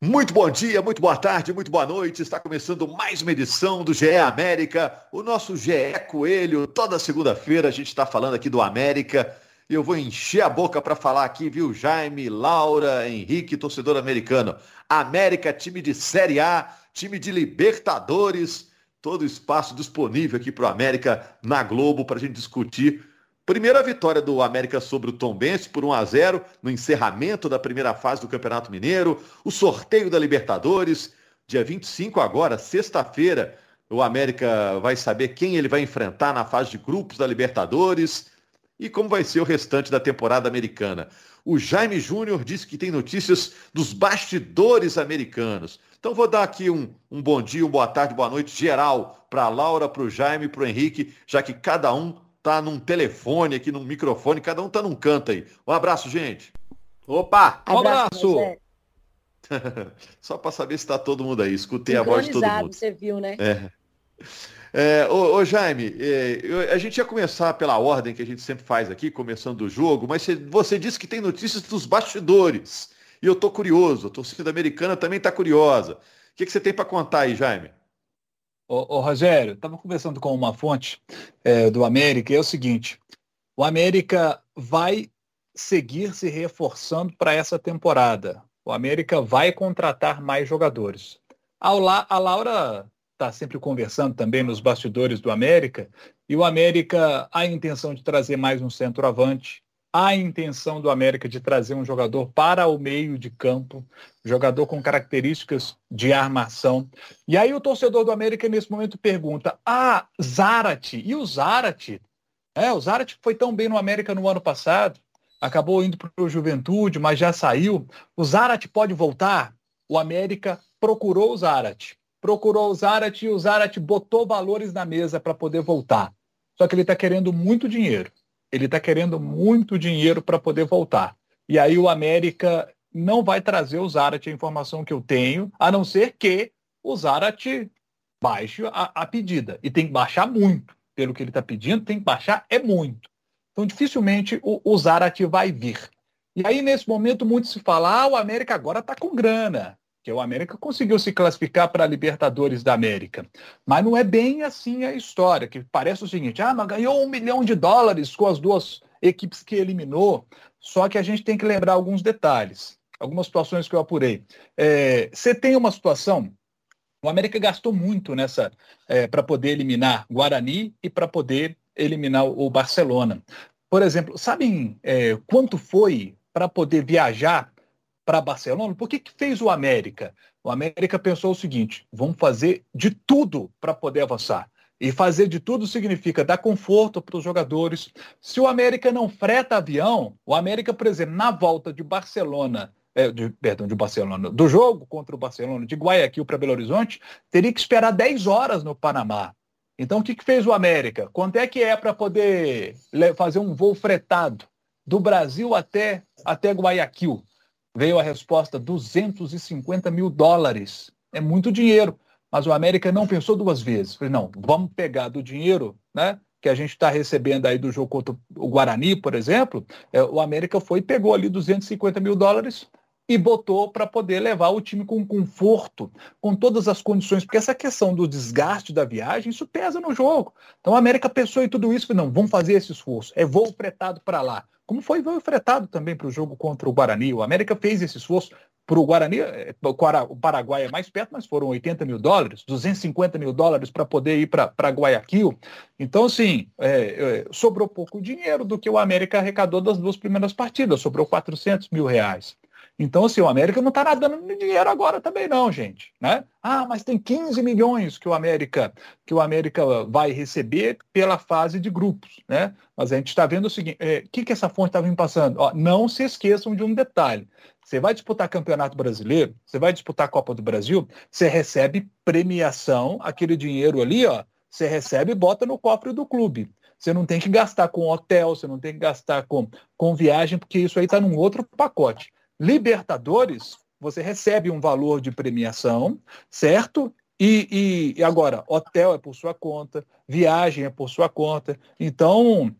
Muito bom dia, muito boa tarde, muito boa noite. Está começando mais uma edição do GE América, o nosso GE Coelho. Toda segunda-feira a gente está falando aqui do América e eu vou encher a boca para falar aqui, viu, Jaime, Laura, Henrique, torcedor americano. América, time de Série A, time de Libertadores, todo espaço disponível aqui para o América na Globo para a gente discutir Primeira vitória do América sobre o Tombense por 1 a 0 no encerramento da primeira fase do Campeonato Mineiro, o sorteio da Libertadores, dia 25 agora, sexta-feira, o América vai saber quem ele vai enfrentar na fase de grupos da Libertadores e como vai ser o restante da temporada americana. O Jaime Júnior disse que tem notícias dos bastidores americanos. Então vou dar aqui um, um bom dia, uma boa tarde, boa noite geral para a Laura, para o Jaime, para o Henrique, já que cada um tá num telefone aqui, num microfone, cada um tá num canto aí. Um abraço, gente. Opa, um abraço. Só para saber se está todo mundo aí. Escutei a voz de todo mundo. Você viu, né? É. É, ô, ô Jaime, é, eu, a gente ia começar pela ordem que a gente sempre faz aqui, começando o jogo, mas você, você disse que tem notícias dos bastidores. E eu tô curioso, a torcida americana também está curiosa. O que, que você tem para contar aí, Jaime? Ô, ô Rogério, estava conversando com uma fonte é, do América e é o seguinte: o América vai seguir se reforçando para essa temporada. O América vai contratar mais jogadores. A, a Laura está sempre conversando também nos bastidores do América, e o América a intenção de trazer mais um centroavante, a intenção do América de trazer um jogador para o meio de campo, jogador com características de armação. E aí o torcedor do América nesse momento pergunta: "Ah, Zarate, e o Zarate? É, o Zarate foi tão bem no América no ano passado, acabou indo para o Juventude, mas já saiu. O Zarate pode voltar?" O América procurou o Zarate. Procurou o Zarate e o Zarate botou valores na mesa para poder voltar. Só que ele está querendo muito dinheiro. Ele está querendo muito dinheiro para poder voltar. E aí o América não vai trazer o Zarate, a informação que eu tenho, a não ser que o Zarate baixe a, a pedida. E tem que baixar muito. Pelo que ele está pedindo, tem que baixar é muito. Então, dificilmente o, o Zarate vai vir. E aí, nesse momento, muito se fala, ah, o América agora está com grana que o América conseguiu se classificar para a Libertadores da América. Mas não é bem assim a história, que parece o seguinte, ah, mas ganhou um milhão de dólares com as duas equipes que eliminou, só que a gente tem que lembrar alguns detalhes, algumas situações que eu apurei. É, você tem uma situação, o América gastou muito nessa é, para poder eliminar Guarani e para poder eliminar o Barcelona. Por exemplo, sabem é, quanto foi para poder viajar para Barcelona, por que, que fez o América? O América pensou o seguinte: vamos fazer de tudo para poder avançar. E fazer de tudo significa dar conforto para os jogadores. Se o América não freta avião, o América, por exemplo, na volta de Barcelona, é, de, perdão, de Barcelona, do jogo contra o Barcelona, de Guayaquil para Belo Horizonte, teria que esperar 10 horas no Panamá. Então, o que, que fez o América? Quanto é que é para poder fazer um voo fretado do Brasil até, até Guayaquil? Veio a resposta 250 mil dólares. É muito dinheiro. Mas o América não pensou duas vezes. Falei, não, vamos pegar do dinheiro, né? Que a gente está recebendo aí do jogo contra o Guarani, por exemplo. É, o América foi e pegou ali 250 mil dólares e botou para poder levar o time com conforto, com todas as condições, porque essa questão do desgaste da viagem, isso pesa no jogo. Então a América pensou em tudo isso, falou, não, vamos fazer esse esforço, é voo pretado para lá como foi fretado também para o jogo contra o Guarani. O América fez esse esforço para o Guarani, eh, o Paraguai é mais perto, mas foram 80 mil dólares, 250 mil dólares para poder ir para Guayaquil. Então, assim, é, sobrou pouco dinheiro do que o América arrecadou das duas primeiras partidas, sobrou 400 mil reais. Então, assim, o América não está nadando dinheiro agora também não, gente. Né? Ah, mas tem 15 milhões que o América que o América vai receber pela fase de grupos. Né? Mas a gente está vendo o seguinte, o é, que, que essa fonte estava tá me passando? Ó, não se esqueçam de um detalhe. Você vai disputar Campeonato Brasileiro, você vai disputar a Copa do Brasil, você recebe premiação, aquele dinheiro ali, ó, você recebe e bota no cofre do clube. Você não tem que gastar com hotel, você não tem que gastar com, com viagem, porque isso aí está num outro pacote. Libertadores, você recebe um valor de premiação, certo? E, e, e, agora, hotel é por sua conta, viagem é por sua conta. Então,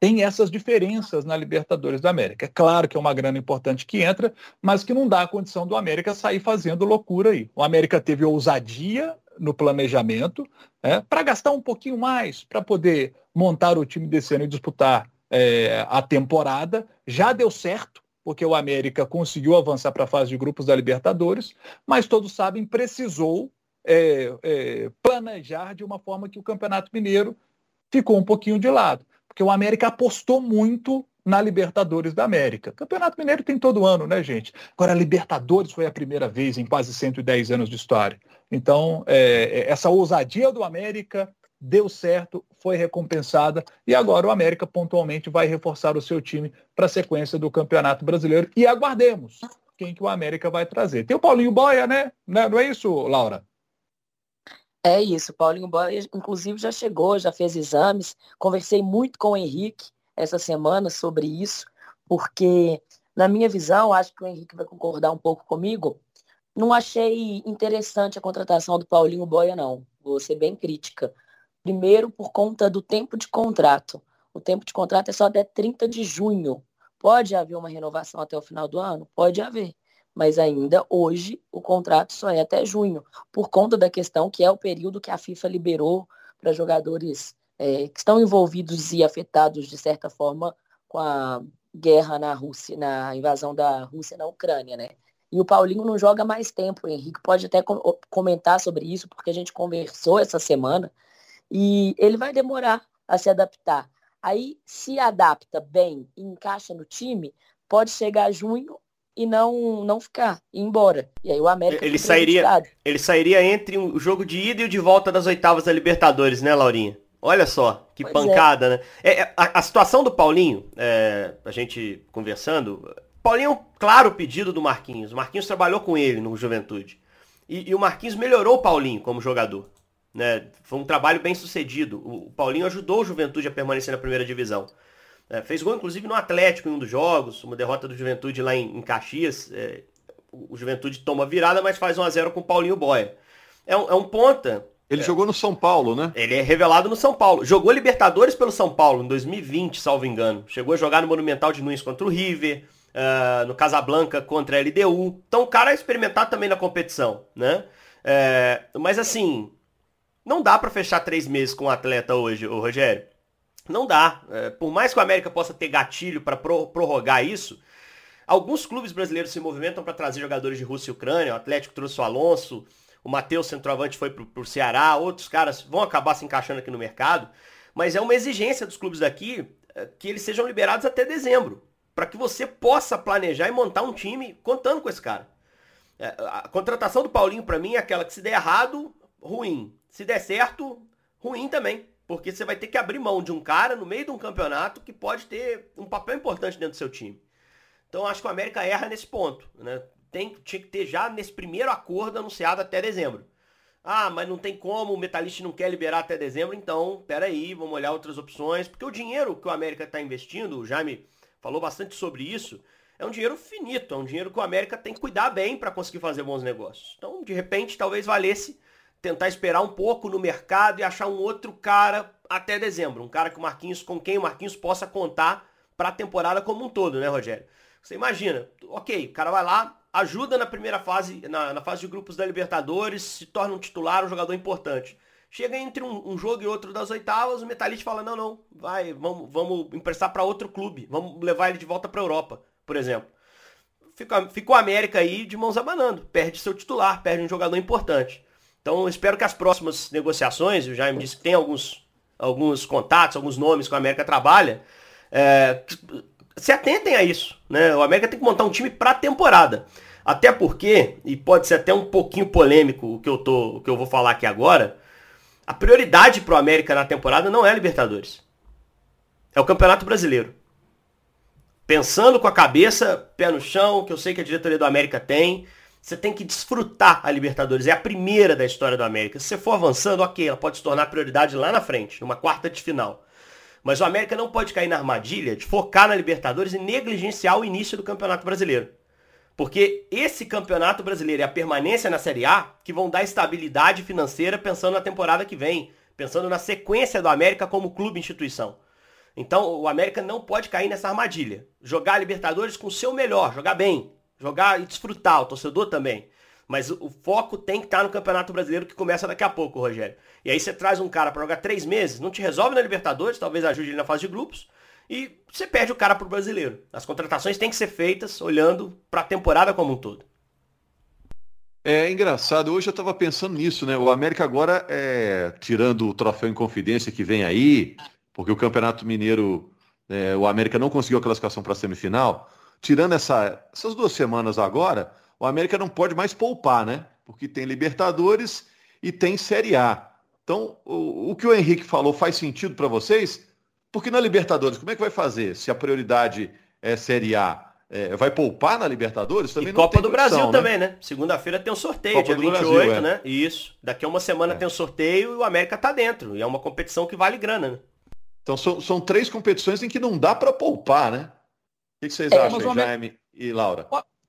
tem essas diferenças na Libertadores da América. É claro que é uma grana importante que entra, mas que não dá a condição do América sair fazendo loucura aí. O América teve ousadia no planejamento né, para gastar um pouquinho mais, para poder montar o time desse ano e disputar é, a temporada. Já deu certo, porque o América conseguiu avançar para a fase de grupos da Libertadores, mas todos sabem, precisou é, é, planejar de uma forma que o Campeonato Mineiro ficou um pouquinho de lado. Porque o América apostou muito na Libertadores da América. Campeonato Mineiro tem todo ano, né, gente? Agora, a Libertadores foi a primeira vez em quase 110 anos de história. Então, é, é, essa ousadia do América deu certo, foi recompensada e agora o América pontualmente vai reforçar o seu time para a sequência do Campeonato Brasileiro e aguardemos quem que o América vai trazer. Tem o Paulinho Boia, né? Não é isso, Laura? É isso, Paulinho Boia, inclusive, já chegou, já fez exames. Conversei muito com o Henrique essa semana sobre isso, porque, na minha visão, acho que o Henrique vai concordar um pouco comigo. Não achei interessante a contratação do Paulinho Boia, não. Vou ser bem crítica. Primeiro, por conta do tempo de contrato. O tempo de contrato é só até 30 de junho. Pode haver uma renovação até o final do ano? Pode haver mas ainda hoje o contrato só é até junho, por conta da questão que é o período que a FIFA liberou para jogadores é, que estão envolvidos e afetados de certa forma com a guerra na Rússia, na invasão da Rússia na Ucrânia, né? E o Paulinho não joga mais tempo. O Henrique pode até comentar sobre isso, porque a gente conversou essa semana. E ele vai demorar a se adaptar. Aí, se adapta bem e encaixa no time, pode chegar junho e não não ficar, ir embora. E aí o América ele sairia ele sairia entre o jogo de ida e o de volta das oitavas da Libertadores, né, Laurinha? Olha só, que pois é. pancada, é. né? É, a, a, situação do Paulinho, é, a gente conversando, Paulinho é um claro pedido do Marquinhos. O Marquinhos trabalhou com ele no Juventude. E, e o Marquinhos melhorou o Paulinho como jogador. Né? Foi um trabalho bem sucedido. O, Paulinho ajudou o Juventude a permanecer na primeira divisão. É, fez gol, inclusive, no Atlético em um dos jogos, uma derrota do Juventude lá em, em Caxias. É, o Juventude toma virada, mas faz 1x0 com o Paulinho Boia. É um, é um ponta. Ele é, jogou no São Paulo, né? Ele é revelado no São Paulo. Jogou Libertadores pelo São Paulo em 2020, salvo engano. Chegou a jogar no Monumental de Nunes contra o River, uh, no Casablanca contra a LDU. Então o cara é experimentado também na competição, né? É, mas assim, não dá para fechar três meses com um atleta hoje, o Rogério. Não dá. É, por mais que o América possa ter gatilho para prorrogar isso, alguns clubes brasileiros se movimentam para trazer jogadores de Rússia e Ucrânia. O Atlético trouxe o Alonso, o Matheus, centroavante, foi para o Ceará. Outros caras vão acabar se encaixando aqui no mercado. Mas é uma exigência dos clubes daqui é, que eles sejam liberados até dezembro. Para que você possa planejar e montar um time contando com esse cara. É, a contratação do Paulinho, para mim, é aquela que se der errado, ruim. Se der certo, ruim também. Porque você vai ter que abrir mão de um cara no meio de um campeonato que pode ter um papel importante dentro do seu time. Então acho que o América erra nesse ponto. Né? Tem, tinha que ter já nesse primeiro acordo anunciado até dezembro. Ah, mas não tem como, o Metalist não quer liberar até dezembro, então, peraí, vamos olhar outras opções. Porque o dinheiro que o América está investindo, o Jaime falou bastante sobre isso, é um dinheiro finito, é um dinheiro que o América tem que cuidar bem para conseguir fazer bons negócios. Então, de repente, talvez valesse tentar esperar um pouco no mercado e achar um outro cara até dezembro. Um cara que o Marquinhos, com quem o Marquinhos possa contar para a temporada como um todo, né, Rogério? Você imagina, ok, o cara vai lá, ajuda na primeira fase, na, na fase de grupos da Libertadores, se torna um titular, um jogador importante. Chega entre um, um jogo e outro das oitavas, o Metalist fala, não, não, vai, vamos, vamos emprestar para outro clube, vamos levar ele de volta para Europa, por exemplo. Fica, fica o América aí de mãos abanando, perde seu titular, perde um jogador importante. Então, espero que as próximas negociações, o Jaime disse que tem alguns, alguns contatos, alguns nomes que o América trabalha, é, se atentem a isso. Né? O América tem que montar um time para a temporada. Até porque, e pode ser até um pouquinho polêmico o que eu, tô, o que eu vou falar aqui agora, a prioridade para o América na temporada não é a Libertadores. É o Campeonato Brasileiro. Pensando com a cabeça, pé no chão, que eu sei que a diretoria do América tem, você tem que desfrutar a Libertadores. É a primeira da história do América. Se você for avançando, ok, ela pode se tornar prioridade lá na frente, numa quarta de final. Mas o América não pode cair na armadilha de focar na Libertadores e negligenciar o início do Campeonato Brasileiro. Porque esse Campeonato Brasileiro e a permanência na Série A que vão dar estabilidade financeira pensando na temporada que vem, pensando na sequência do América como clube instituição. Então o América não pode cair nessa armadilha. Jogar a Libertadores com o seu melhor, jogar bem, jogar e desfrutar, o torcedor também. Mas o foco tem que estar no Campeonato Brasileiro que começa daqui a pouco, Rogério. E aí você traz um cara para jogar três meses, não te resolve na Libertadores, talvez ajude ele na fase de grupos, e você perde o cara pro brasileiro. As contratações têm que ser feitas olhando para a temporada como um todo. É engraçado, hoje eu estava pensando nisso, né? O América agora, é, tirando o troféu em confidência que vem aí, porque o Campeonato Mineiro, é, o América não conseguiu a classificação para a semifinal, tirando essa, essas duas semanas agora, o América não pode mais poupar, né? Porque tem Libertadores e tem Série A. Então, o, o que o Henrique falou faz sentido para vocês? Porque na Libertadores, como é que vai fazer se a prioridade é Série A? É, vai poupar na Libertadores? Também e Copa do condição, Brasil né? também, né? Segunda-feira tem um sorteio, Copa dia 28, Brasil, é. né? Isso. Daqui a uma semana é. tem um sorteio e o América tá dentro. E é uma competição que vale grana, né? Então são, são três competições em que não dá para poupar, né? O que, que vocês é, acham, Jaime e Laura?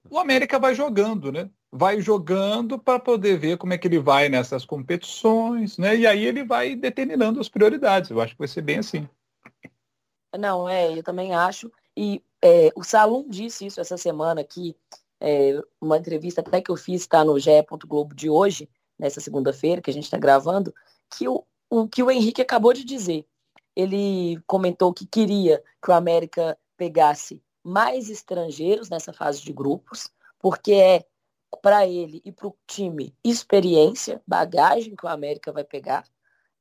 O, América vai jogando, né? Vai jogando para poder ver como é que ele vai nessas competições, né? E aí ele vai determinando as prioridades. Eu acho que vai ser bem assim. Não, é, eu também acho. E é, o Salum disse isso essa semana que é, uma entrevista até que eu fiz está no GE. Globo de hoje, nessa segunda-feira que a gente está gravando, que o, o que o Henrique acabou de dizer. Ele comentou que queria que o América pegasse mais estrangeiros nessa fase de grupos, porque é para ele e para o time experiência, bagagem que o América vai pegar.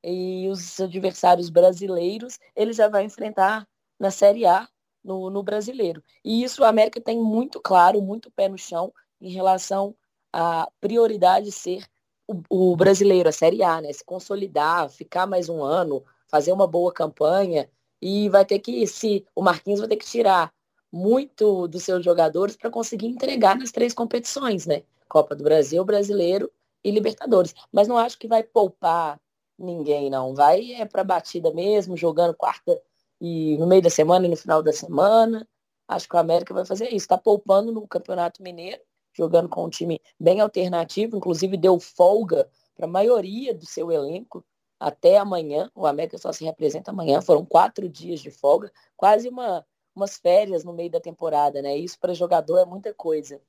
E os adversários brasileiros ele já vai enfrentar na Série A no, no brasileiro. E isso o América tem muito claro, muito pé no chão em relação à prioridade ser o, o brasileiro, a Série A, né? Se consolidar, ficar mais um ano, fazer uma boa campanha e vai ter que, se o Marquinhos vai ter que tirar muito dos seus jogadores para conseguir entregar nas três competições, né? Copa do Brasil, Brasileiro e Libertadores. Mas não acho que vai poupar ninguém, não. Vai é para batida mesmo, jogando quarta e no meio da semana e no final da semana. Acho que o América vai fazer isso. Está poupando no Campeonato Mineiro, jogando com um time bem alternativo, inclusive deu folga para a maioria do seu elenco até amanhã. O América só se representa amanhã. Foram quatro dias de folga, quase uma, umas férias no meio da temporada, né? Isso para jogador é muita coisa.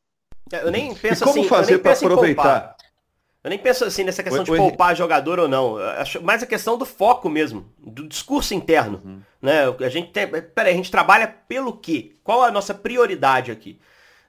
É, eu nem penso e como assim, fazer para aproveitar? Eu nem penso assim nessa questão de poupar jogador ou não. Acho mais a questão do foco mesmo, do discurso interno. Uhum. Né? A gente tem. Peraí, a gente trabalha pelo quê? Qual a nossa prioridade aqui?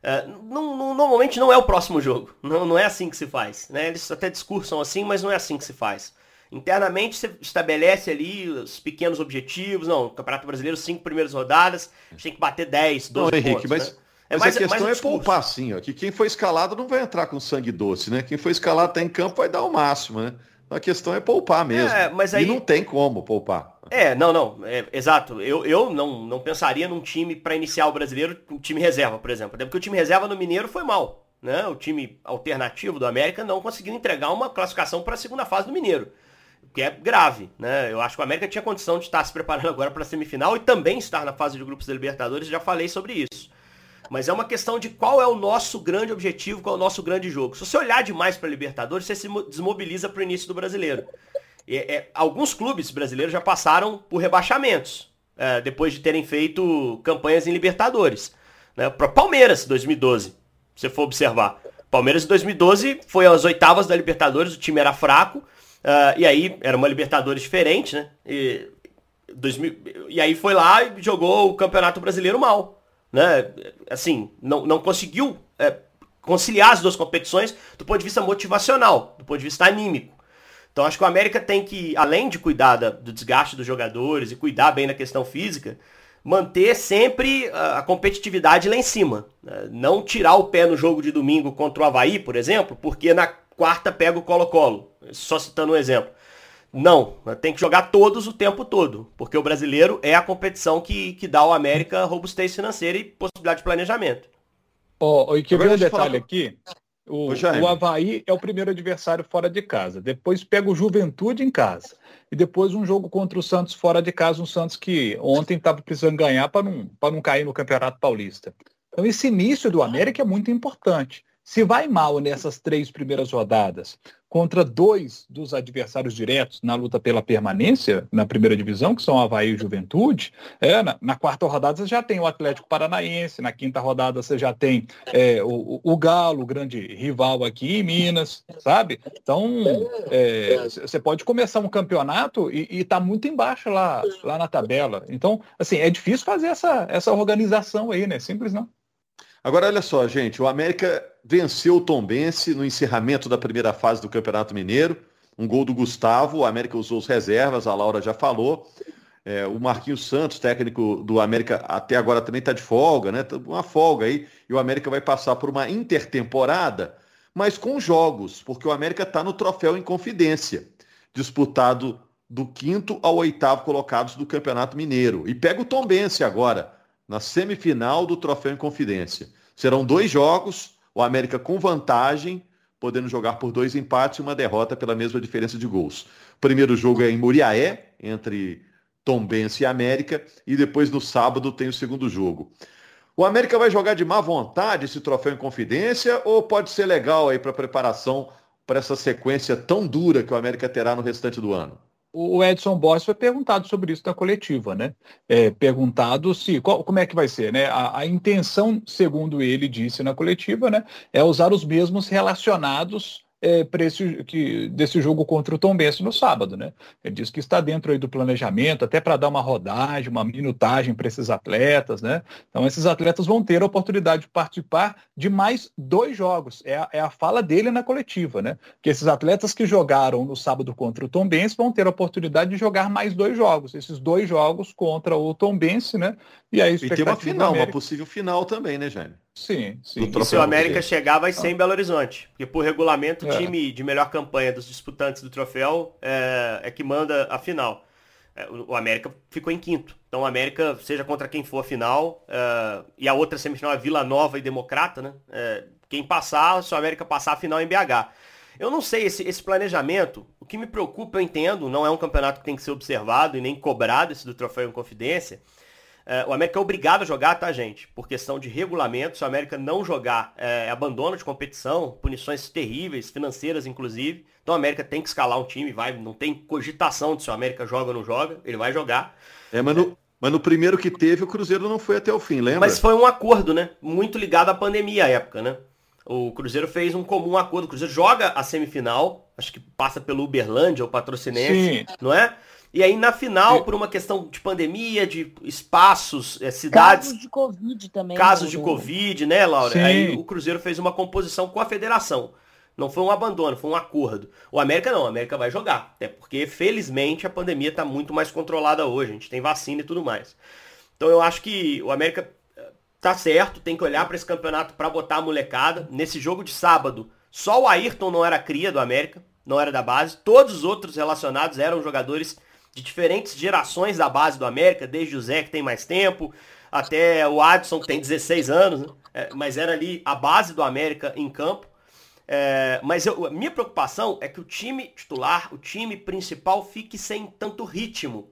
Uh, não, não, normalmente não é o próximo jogo. Não, não é assim que se faz. Né? Eles até discursam assim, mas não é assim que se faz. Internamente você estabelece ali os pequenos objetivos. Não, Campeonato Brasileiro, cinco primeiras rodadas, a gente tem que bater 10, 12 não, Henrique, pontos. Mas... Né? É Mas mais, a questão é poupar, sim, ó, que quem foi escalado não vai entrar com sangue doce, né? Quem foi escalado tá em campo vai dar o máximo, né? A questão é poupar mesmo. É, mas aí... E não tem como poupar. É, não, não, é, exato. Eu, eu não, não pensaria num time para iniciar o brasileiro, um time reserva, por exemplo. Até porque o time reserva no Mineiro foi mal. Né? O time alternativo do América não conseguiu entregar uma classificação para a segunda fase do Mineiro. Que é grave, né? Eu acho que o América tinha condição de estar se preparando agora para a semifinal e também estar na fase de grupos da Libertadores, já falei sobre isso. Mas é uma questão de qual é o nosso grande objetivo, qual é o nosso grande jogo. Se você olhar demais para a Libertadores, você se desmobiliza para o início do brasileiro. E, é, alguns clubes brasileiros já passaram por rebaixamentos, é, depois de terem feito campanhas em Libertadores. Né? Para Palmeiras, 2012, se você for observar. Palmeiras em 2012 foi às oitavas da Libertadores, o time era fraco, uh, e aí era uma Libertadores diferente, né? E, 2000, e aí foi lá e jogou o Campeonato Brasileiro mal né? Assim, não, não conseguiu é, conciliar as duas competições do ponto de vista motivacional, do ponto de vista anímico. Então acho que o América tem que, além de cuidar da, do desgaste dos jogadores e cuidar bem da questão física, manter sempre a, a competitividade lá em cima. Né? Não tirar o pé no jogo de domingo contra o Havaí, por exemplo, porque na quarta pega o Colo-Colo. Só citando um exemplo. Não, tem que jogar todos o tempo todo, porque o brasileiro é a competição que, que dá ao América robustez financeira e possibilidade de planejamento. Ó, oh, e que ver um detalhe aqui. O, o Havaí é o primeiro adversário fora de casa. Depois pega o Juventude em casa. E depois um jogo contra o Santos fora de casa, um Santos que ontem estava precisando ganhar para não, não cair no Campeonato Paulista. Então esse início do América é muito importante. Se vai mal nessas três primeiras rodadas contra dois dos adversários diretos na luta pela permanência na primeira divisão, que são Havaí e Juventude, é, na, na, quarta rodada você já tem o Atlético Paranaense, na quinta rodada você já tem é, o, o, Galo, o grande rival aqui em Minas, sabe? Então, é, você pode começar um campeonato e, estar tá muito embaixo lá, lá na tabela. Então, assim, é difícil fazer essa, essa organização aí, né? Simples não. Agora, olha só, gente, o América venceu o Tombense no encerramento da primeira fase do Campeonato Mineiro. Um gol do Gustavo, o América usou os reservas, a Laura já falou. É, o Marquinhos Santos, técnico do América, até agora também está de folga, né? Tá uma folga aí. E o América vai passar por uma intertemporada, mas com jogos, porque o América está no troféu em confidência, disputado do quinto ao oitavo colocados do Campeonato Mineiro. E pega o Tombense agora, na semifinal do troféu em confidência. Serão dois jogos, o América com vantagem, podendo jogar por dois empates e uma derrota pela mesma diferença de gols. O primeiro jogo é em Muriaé, entre Tombense e América, e depois no sábado tem o segundo jogo. O América vai jogar de má vontade esse troféu em confidência ou pode ser legal aí para preparação para essa sequência tão dura que o América terá no restante do ano? O Edson Boss foi perguntado sobre isso na coletiva, né? É, perguntado se qual, como é que vai ser, né? A, a, intenção, segundo ele disse na coletiva, né, é usar os mesmos relacionados é, esse, que, desse jogo contra o Tom Benz no sábado, né? Ele diz que está dentro aí do planejamento, até para dar uma rodagem, uma minutagem para esses atletas, né? Então esses atletas vão ter a oportunidade de participar de mais dois jogos. É a, é a fala dele na coletiva, né? Que esses atletas que jogaram no sábado contra o Tom Benz vão ter a oportunidade de jogar mais dois jogos. Esses dois jogos contra o Tom Benz, né? E aí e tem uma final, uma possível final também, né, Jaime? Sim, sim. E se o América chegar, vai ser em Belo Horizonte. Porque por regulamento, o é. time de melhor campanha dos disputantes do troféu é, é que manda a final. É, o América ficou em quinto. Então o América, seja contra quem for a final, é, e a outra semifinal é Vila Nova e Democrata, né? É, quem passar, se o América passar a final é em BH. Eu não sei, esse, esse planejamento, o que me preocupa, eu entendo, não é um campeonato que tem que ser observado e nem cobrado esse do troféu em confidência, o América é obrigado a jogar, tá, gente? Por questão de regulamento. Se o América não jogar, é, é abandono de competição, punições terríveis, financeiras inclusive. Então o América tem que escalar um time, vai, não tem cogitação de se o América joga ou não joga, ele vai jogar. É, mas no, mas no primeiro que teve, o Cruzeiro não foi até o fim, lembra? Mas foi um acordo, né? Muito ligado à pandemia à época, né? O Cruzeiro fez um comum acordo. O Cruzeiro joga a semifinal, acho que passa pelo Uberlândia ou Patrocinense, Sim. não é? E aí na final, por uma questão de pandemia, de espaços, é, cidades. Casos de Covid também. Casos né, de Covid, né, Laura? Sim. Aí o Cruzeiro fez uma composição com a federação. Não foi um abandono, foi um acordo. O América não, o América vai jogar. Até porque, felizmente, a pandemia está muito mais controlada hoje. A gente tem vacina e tudo mais. Então eu acho que o América eh, tá certo, tem que olhar para esse campeonato para botar a molecada. Nesse jogo de sábado, só o Ayrton não era cria do América, não era da base. Todos os outros relacionados eram jogadores de diferentes gerações da base do América, desde o Zé que tem mais tempo, até o Adson que tem 16 anos, né? é, mas era ali a base do América em campo. É, mas eu, a minha preocupação é que o time titular, o time principal, fique sem tanto ritmo.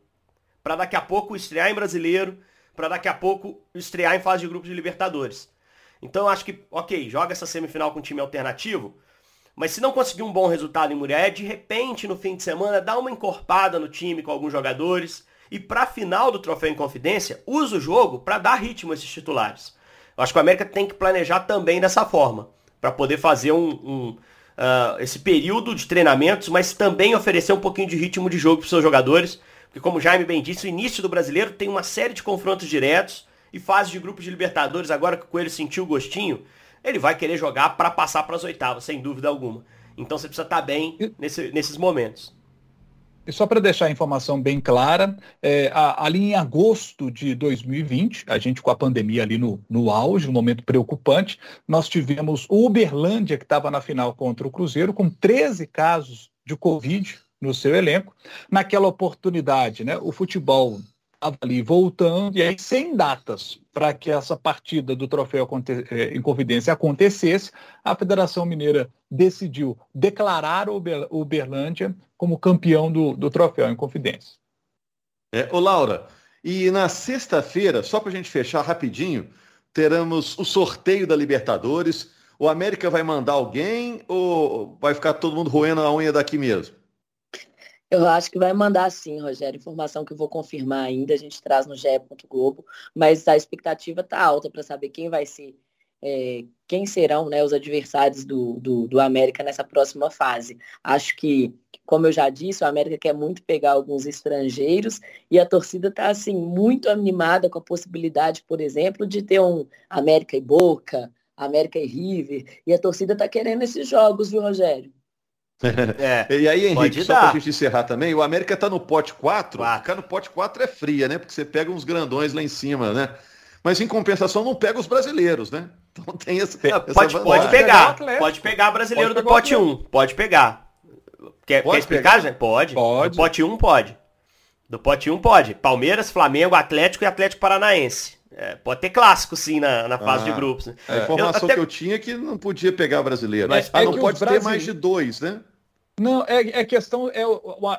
Para daqui a pouco estrear em brasileiro, para daqui a pouco estrear em fase de grupos de Libertadores. Então eu acho que, ok, joga essa semifinal com um time alternativo, mas se não conseguir um bom resultado em Murié, de repente no fim de semana dá uma encorpada no time com alguns jogadores e para a final do Troféu em Confidência, usa o jogo para dar ritmo a esses titulares. Eu acho que o América tem que planejar também dessa forma, para poder fazer um, um uh, esse período de treinamentos, mas também oferecer um pouquinho de ritmo de jogo para seus jogadores, porque como o Jaime bem disse, o início do brasileiro tem uma série de confrontos diretos e fases de grupos de Libertadores, agora que o Coelho sentiu o gostinho, ele vai querer jogar para passar para as oitavas, sem dúvida alguma. Então você precisa estar tá bem nesse, nesses momentos. E só para deixar a informação bem clara, é, ali em agosto de 2020, a gente com a pandemia ali no, no auge, um momento preocupante, nós tivemos o Uberlândia, que estava na final contra o Cruzeiro, com 13 casos de Covid no seu elenco. Naquela oportunidade, né, o futebol ali voltando, e aí sem datas para que essa partida do troféu eh, em Confidência acontecesse, a Federação Mineira decidiu declarar o Uberlândia como campeão do, do troféu em Confidência. É, ô Laura, e na sexta-feira, só para a gente fechar rapidinho, teremos o sorteio da Libertadores. O América vai mandar alguém ou vai ficar todo mundo roendo a unha daqui mesmo? Eu acho que vai mandar sim, Rogério. Informação que eu vou confirmar ainda, a gente traz no GE. Globo, mas a expectativa está alta para saber quem vai ser, é, quem serão né, os adversários do, do, do, América nessa próxima fase. Acho que, como eu já disse, o América quer muito pegar alguns estrangeiros e a torcida está assim, muito animada com a possibilidade, por exemplo, de ter um América e Boca, América e River, e a torcida está querendo esses jogos, viu, Rogério? É, e aí, Henrique, só para a gente encerrar também, o América está no pote 4, 4. Ficar no pote 4 é fria, né? Porque você pega uns grandões lá em cima, né? Mas em compensação não pega os brasileiros, né? Então tem essa. essa pode, pode pegar, pode pegar brasileiro pode do pote 1, pode pegar. Quer, pode quer explicar, gente? Pode. pode. Do pote 1 pode. Do pote 1 pode. Palmeiras, Flamengo, Atlético e Atlético Paranaense. É, pode ter clássico, sim, na, na fase ah, de grupos. Né? A informação eu, até... que eu tinha é que não podia pegar brasileiro. Mas ah, é não pode ter mais de dois, né? Não, é, é questão, é,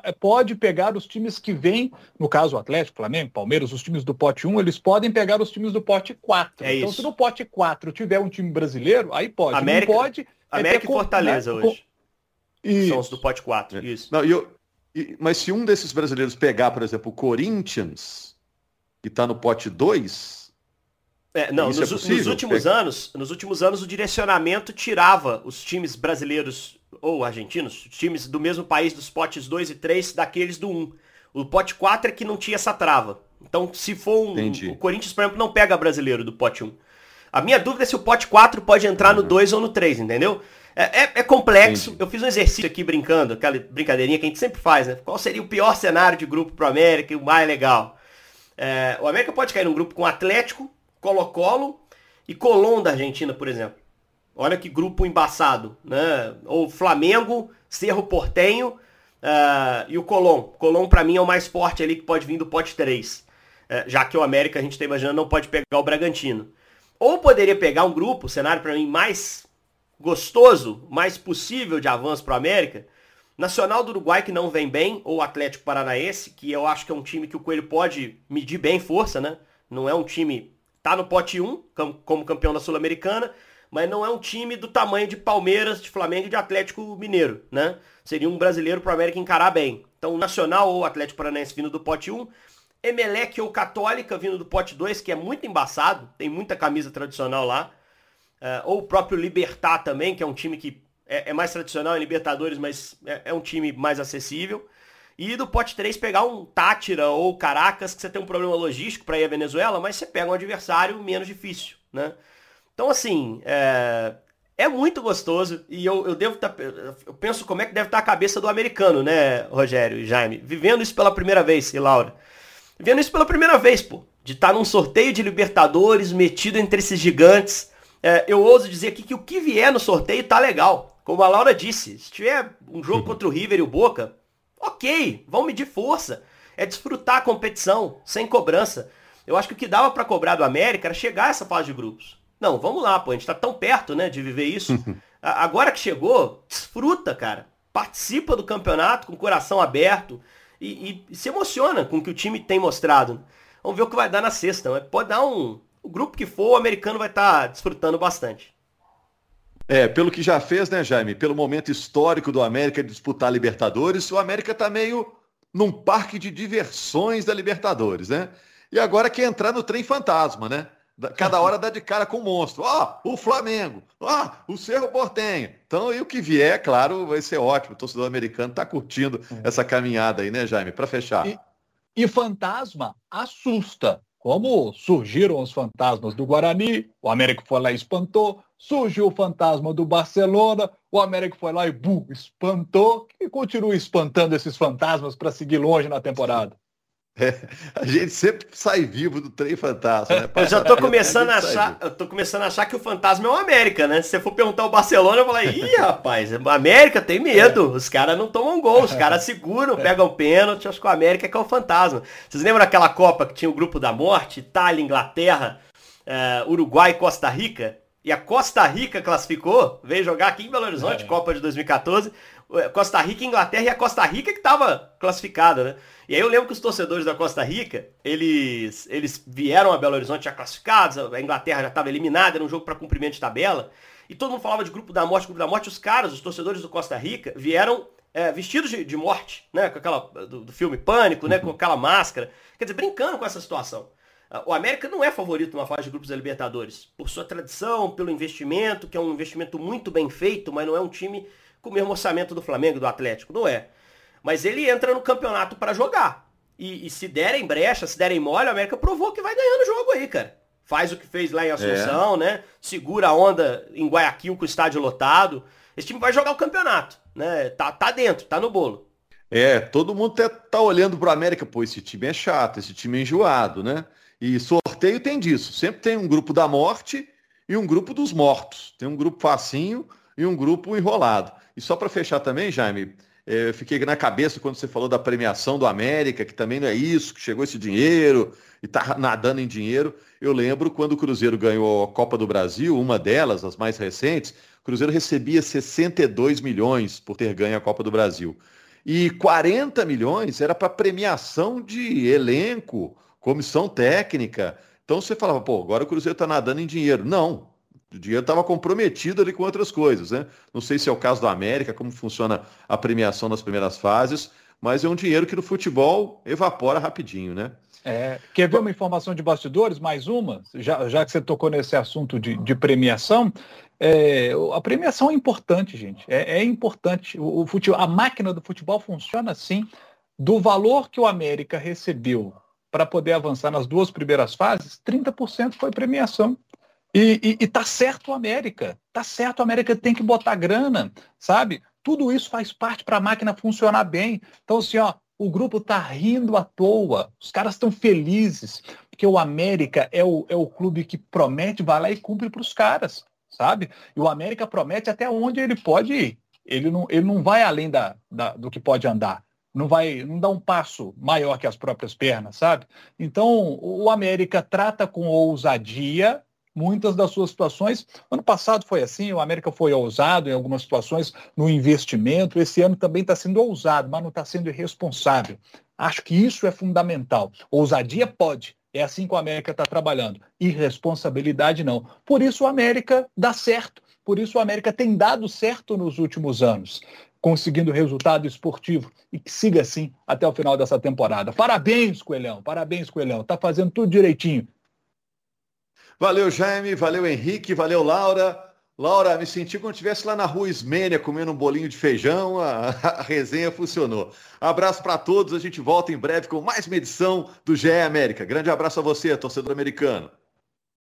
é, pode pegar os times que vêm, no caso o Atlético, Flamengo, Palmeiras, os times do pote 1, eles podem pegar os times do pote 4. É então, isso. se no pote 4 tiver um time brasileiro, aí pode. América, não pode. É América e Fortaleza né, hoje. Isso. São os do pote 4. É. Isso. Não, eu, mas se um desses brasileiros pegar, por exemplo, o Corinthians, que está no pote 2, é, não, nos, é nos, últimos é... anos, nos últimos anos o direcionamento tirava os times brasileiros ou argentinos, os times do mesmo país dos potes 2 e 3 daqueles do 1. Um. O pote 4 é que não tinha essa trava. Então, se for um, o Corinthians, por exemplo, não pega brasileiro do pote 1. Um. A minha dúvida é se o pote 4 pode entrar uhum. no 2 ou no 3, entendeu? É, é, é complexo. Entendi. Eu fiz um exercício aqui brincando, aquela brincadeirinha que a gente sempre faz, né? Qual seria o pior cenário de grupo pro América e o mais legal? É, o América pode cair num grupo com Atlético, Colo-Colo e Colón da Argentina, por exemplo. Olha que grupo embaçado, né? Ou Flamengo, Cerro Portenho uh, e o Colón. Colón para mim é o mais forte ali que pode vir do pote 3. Uh, eh, já que o América a gente está imaginando não pode pegar o Bragantino. Ou poderia pegar um grupo, cenário para mim mais gostoso, mais possível de avanço para América. Nacional do Uruguai que não vem bem, ou Atlético Paranaense, que eu acho que é um time que o Coelho pode medir bem força, né? Não é um time Tá no pote 1, como campeão da Sul-Americana, mas não é um time do tamanho de Palmeiras, de Flamengo e de Atlético Mineiro, né? Seria um brasileiro para o América encarar bem. Então, Nacional ou Atlético Paranaense vindo do pote 1, Emelec ou Católica vindo do pote 2, que é muito embaçado, tem muita camisa tradicional lá. Uh, ou o próprio Libertar também, que é um time que é, é mais tradicional em Libertadores, mas é, é um time mais acessível. E do pote 3 pegar um Tátira ou Caracas, que você tem um problema logístico para ir à Venezuela, mas você pega um adversário menos difícil, né? Então, assim, é, é muito gostoso e eu, eu devo tá, eu penso como é que deve estar tá a cabeça do americano, né, Rogério e Jaime? Vivendo isso pela primeira vez, e Laura. Vivendo isso pela primeira vez, pô. De estar tá num sorteio de Libertadores, metido entre esses gigantes. É, eu ouso dizer aqui que o que vier no sorteio tá legal. Como a Laura disse, se tiver um jogo contra o River e o Boca, Ok, vão medir força. É desfrutar a competição, sem cobrança. Eu acho que o que dava para cobrar do América era chegar a essa fase de grupos. Não, vamos lá, pô, a gente tá tão perto, né, de viver isso. Agora que chegou, desfruta, cara. Participa do campeonato com o coração aberto e, e, se emociona com o que o time tem mostrado. Vamos ver o que vai dar na sexta. Pode dar um. O grupo que for, o americano vai estar tá desfrutando bastante. É, pelo que já fez, né, Jaime? Pelo momento histórico do América de disputar a Libertadores, o América está meio num parque de diversões da Libertadores, né? E agora quer entrar no trem fantasma, né? Cada hora dá de cara com o um monstro. Ó, oh, o Flamengo. Ó, oh, o Cerro Portenho. Então, e o que vier, claro, vai ser ótimo. O torcedor americano está curtindo é. essa caminhada aí, né, Jaime? Para fechar. E, e fantasma assusta. Como surgiram os fantasmas do Guarani, o América foi lá e espantou, surgiu o fantasma do Barcelona, o América foi lá e bu, espantou, e continua espantando esses fantasmas para seguir longe na temporada. É, a gente sempre sai vivo do trem fantasma, né? Eu já tô começando a, achar, eu tô começando a achar que o fantasma é o América, né? Se você for perguntar o Barcelona, eu vou falar, ih, rapaz, o América tem medo, os caras não tomam gol, os caras seguram, pegam pênalti, acho que o América é que é o fantasma. Vocês lembram daquela Copa que tinha o grupo da morte, Itália, Inglaterra, uh, Uruguai e Costa Rica? E a Costa Rica classificou, veio jogar aqui em Belo Horizonte, é. Copa de 2014, Costa Rica e Inglaterra, e a Costa Rica que estava classificada, né? E aí eu lembro que os torcedores da Costa Rica, eles, eles vieram a Belo Horizonte já classificados, a Inglaterra já estava eliminada, era um jogo para cumprimento de tabela. e todo mundo falava de grupo da morte, grupo da morte, os caras, os torcedores do Costa Rica, vieram é, vestidos de, de, morte, né? Com aquela. Do, do filme Pânico, né? Com aquela máscara. Quer dizer, brincando com essa situação. O América não é favorito numa fase de grupos da Libertadores. Por sua tradição, pelo investimento, que é um investimento muito bem feito, mas não é um time com o mesmo orçamento do Flamengo, do Atlético. Não é. Mas ele entra no campeonato para jogar. E, e, se derem brecha, se derem mole, o América provou que vai ganhando o jogo aí, cara. Faz o que fez lá em Assunção, é. né? Segura a onda em Guayaquil com o estádio lotado. Esse time vai jogar o campeonato, né? Tá, tá dentro, tá no bolo. É, todo mundo tá, tá olhando pro América, pô, esse time é chato, esse time é enjoado, né? E sorteio tem disso. Sempre tem um grupo da morte e um grupo dos mortos. Tem um grupo facinho e um grupo enrolado. E só para fechar também, Jaime, é, eu fiquei na cabeça quando você falou da premiação do América, que também não é isso, que chegou esse dinheiro e tá nadando em dinheiro. Eu lembro quando o Cruzeiro ganhou a Copa do Brasil, uma delas, as mais recentes, o Cruzeiro recebia 62 milhões por ter ganho a Copa do Brasil. E 40 milhões era para premiação de elenco, comissão técnica. Então você falava, pô, agora o Cruzeiro está nadando em dinheiro. Não, o dinheiro estava comprometido ali com outras coisas, né? Não sei se é o caso da América, como funciona a premiação nas primeiras fases, mas é um dinheiro que no futebol evapora rapidinho, né? É, quer ver uma informação de bastidores? Mais uma? Já, já que você tocou nesse assunto de, de premiação, é, a premiação é importante, gente. É, é importante. O, o futebol, a máquina do futebol funciona assim. Do valor que o América recebeu para poder avançar nas duas primeiras fases, 30% foi premiação. E, e, e, tá certo o América, tá certo o América tem que botar grana, sabe? Tudo isso faz parte para a máquina funcionar bem. Então, assim, ó, o grupo tá rindo à toa, os caras estão felizes, porque o América é o, é o clube que promete, vai lá e cumpre para os caras, sabe? E o América promete até onde ele pode ir. Ele não, ele não vai além da, da, do que pode andar não vai, não dá um passo maior que as próprias pernas, sabe? Então, o América trata com ousadia muitas das suas situações. Ano passado foi assim, o América foi ousado em algumas situações no investimento, esse ano também está sendo ousado, mas não está sendo irresponsável. Acho que isso é fundamental. Ousadia pode, é assim que o América está trabalhando. Irresponsabilidade não. Por isso o América dá certo. Por isso o América tem dado certo nos últimos anos conseguindo resultado esportivo e que siga assim até o final dessa temporada. Parabéns, Coelhão, parabéns, Coelhão, tá fazendo tudo direitinho. Valeu, Jaime, valeu, Henrique, valeu, Laura. Laura, me senti como se estivesse lá na rua Ismênia comendo um bolinho de feijão, a, a resenha funcionou. Abraço para todos, a gente volta em breve com mais uma edição do GE América. Grande abraço a você, torcedor americano.